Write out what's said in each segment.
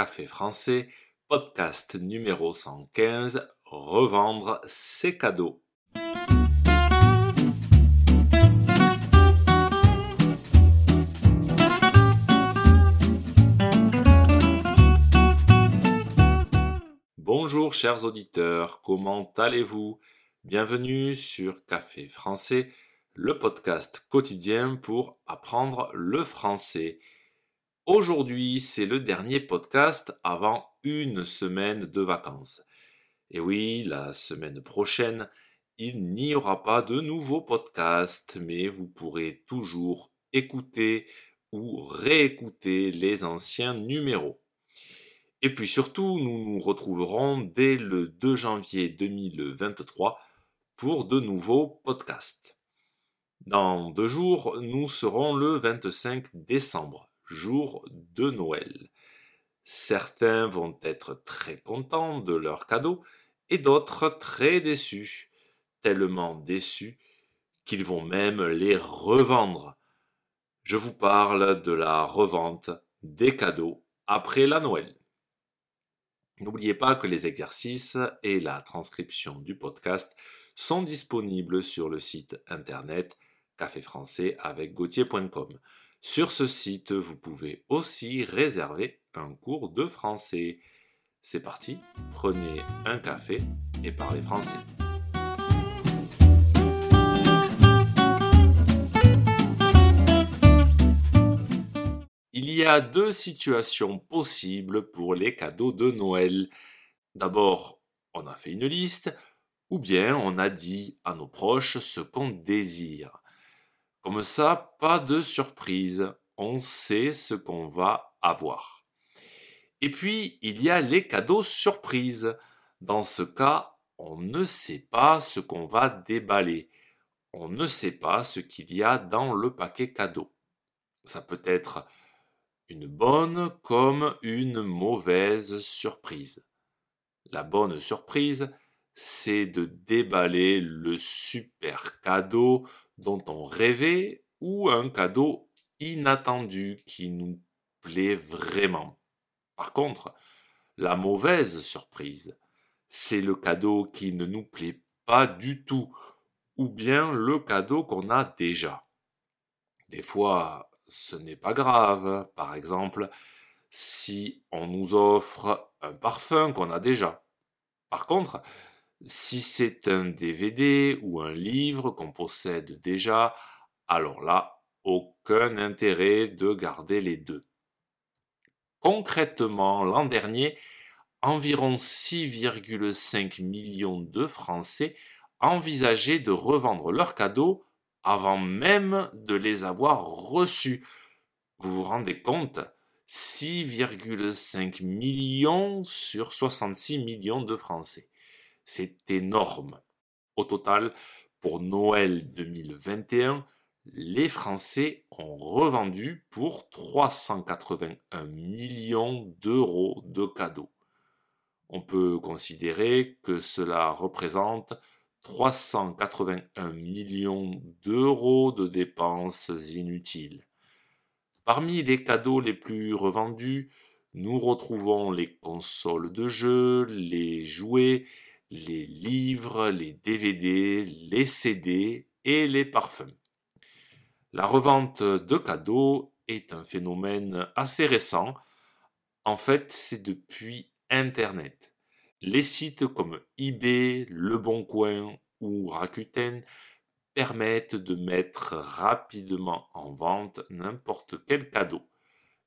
Café français, podcast numéro 115, revendre ses cadeaux. Bonjour chers auditeurs, comment allez-vous? Bienvenue sur Café français, le podcast quotidien pour apprendre le français. Aujourd'hui, c'est le dernier podcast avant une semaine de vacances. Et oui, la semaine prochaine, il n'y aura pas de nouveau podcast, mais vous pourrez toujours écouter ou réécouter les anciens numéros. Et puis surtout, nous nous retrouverons dès le 2 janvier 2023 pour de nouveaux podcasts. Dans deux jours, nous serons le 25 décembre jour de Noël. Certains vont être très contents de leur cadeau et d'autres très déçus, tellement déçus qu'ils vont même les revendre. Je vous parle de la revente des cadeaux après la Noël. N'oubliez pas que les exercices et la transcription du podcast sont disponibles sur le site internet café français avec gauthier.com. Sur ce site, vous pouvez aussi réserver un cours de français. C'est parti, prenez un café et parlez français. Il y a deux situations possibles pour les cadeaux de Noël. D'abord, on a fait une liste, ou bien on a dit à nos proches ce qu'on désire. Comme ça, pas de surprise. On sait ce qu'on va avoir. Et puis, il y a les cadeaux surprises. Dans ce cas, on ne sait pas ce qu'on va déballer. On ne sait pas ce qu'il y a dans le paquet cadeau. Ça peut être une bonne comme une mauvaise surprise. La bonne surprise, c'est de déballer le super cadeau dont on rêvait ou un cadeau inattendu qui nous plaît vraiment. Par contre, la mauvaise surprise, c'est le cadeau qui ne nous plaît pas du tout ou bien le cadeau qu'on a déjà. Des fois, ce n'est pas grave. Par exemple, si on nous offre un parfum qu'on a déjà. Par contre, si c'est un DVD ou un livre qu'on possède déjà, alors là, aucun intérêt de garder les deux. Concrètement, l'an dernier, environ 6,5 millions de Français envisageaient de revendre leurs cadeaux avant même de les avoir reçus. Vous vous rendez compte? 6,5 millions sur 66 millions de Français. C'est énorme. Au total, pour Noël 2021, les Français ont revendu pour 381 millions d'euros de cadeaux. On peut considérer que cela représente 381 millions d'euros de dépenses inutiles. Parmi les cadeaux les plus revendus, nous retrouvons les consoles de jeux, les jouets, les livres, les DVD, les CD et les parfums. La revente de cadeaux est un phénomène assez récent. En fait, c'est depuis Internet. Les sites comme eBay, Le Bon Coin ou Rakuten permettent de mettre rapidement en vente n'importe quel cadeau.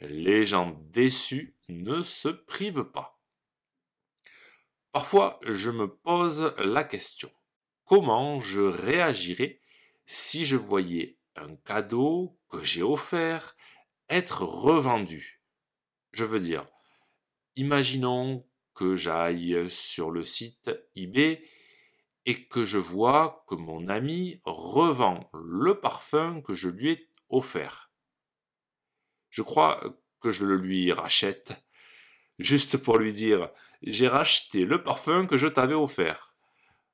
Les gens déçus ne se privent pas. Parfois, je me pose la question, comment je réagirais si je voyais un cadeau que j'ai offert être revendu? Je veux dire, imaginons que j'aille sur le site eBay et que je vois que mon ami revend le parfum que je lui ai offert. Je crois que je le lui rachète, juste pour lui dire j'ai racheté le parfum que je t'avais offert.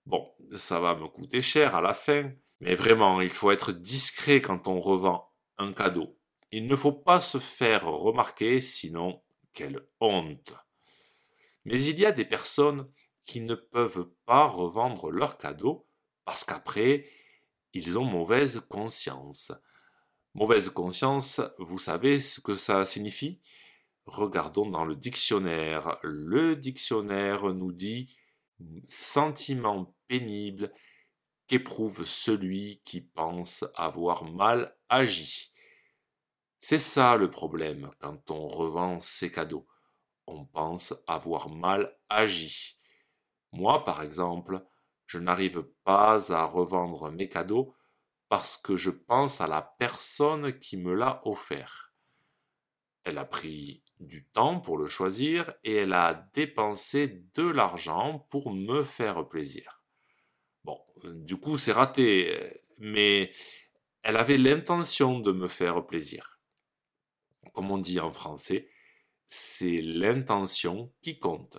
Bon, ça va me coûter cher à la fin, mais vraiment, il faut être discret quand on revend un cadeau. Il ne faut pas se faire remarquer, sinon quelle honte. Mais il y a des personnes qui ne peuvent pas revendre leurs cadeaux parce qu'après, ils ont mauvaise conscience. Mauvaise conscience, vous savez ce que ça signifie? Regardons dans le dictionnaire. Le dictionnaire nous dit sentiment pénible qu'éprouve celui qui pense avoir mal agi. C'est ça le problème quand on revend ses cadeaux. On pense avoir mal agi. Moi, par exemple, je n'arrive pas à revendre mes cadeaux parce que je pense à la personne qui me l'a offert. Elle a pris du temps pour le choisir et elle a dépensé de l'argent pour me faire plaisir. Bon, du coup, c'est raté, mais elle avait l'intention de me faire plaisir. Comme on dit en français, c'est l'intention qui compte.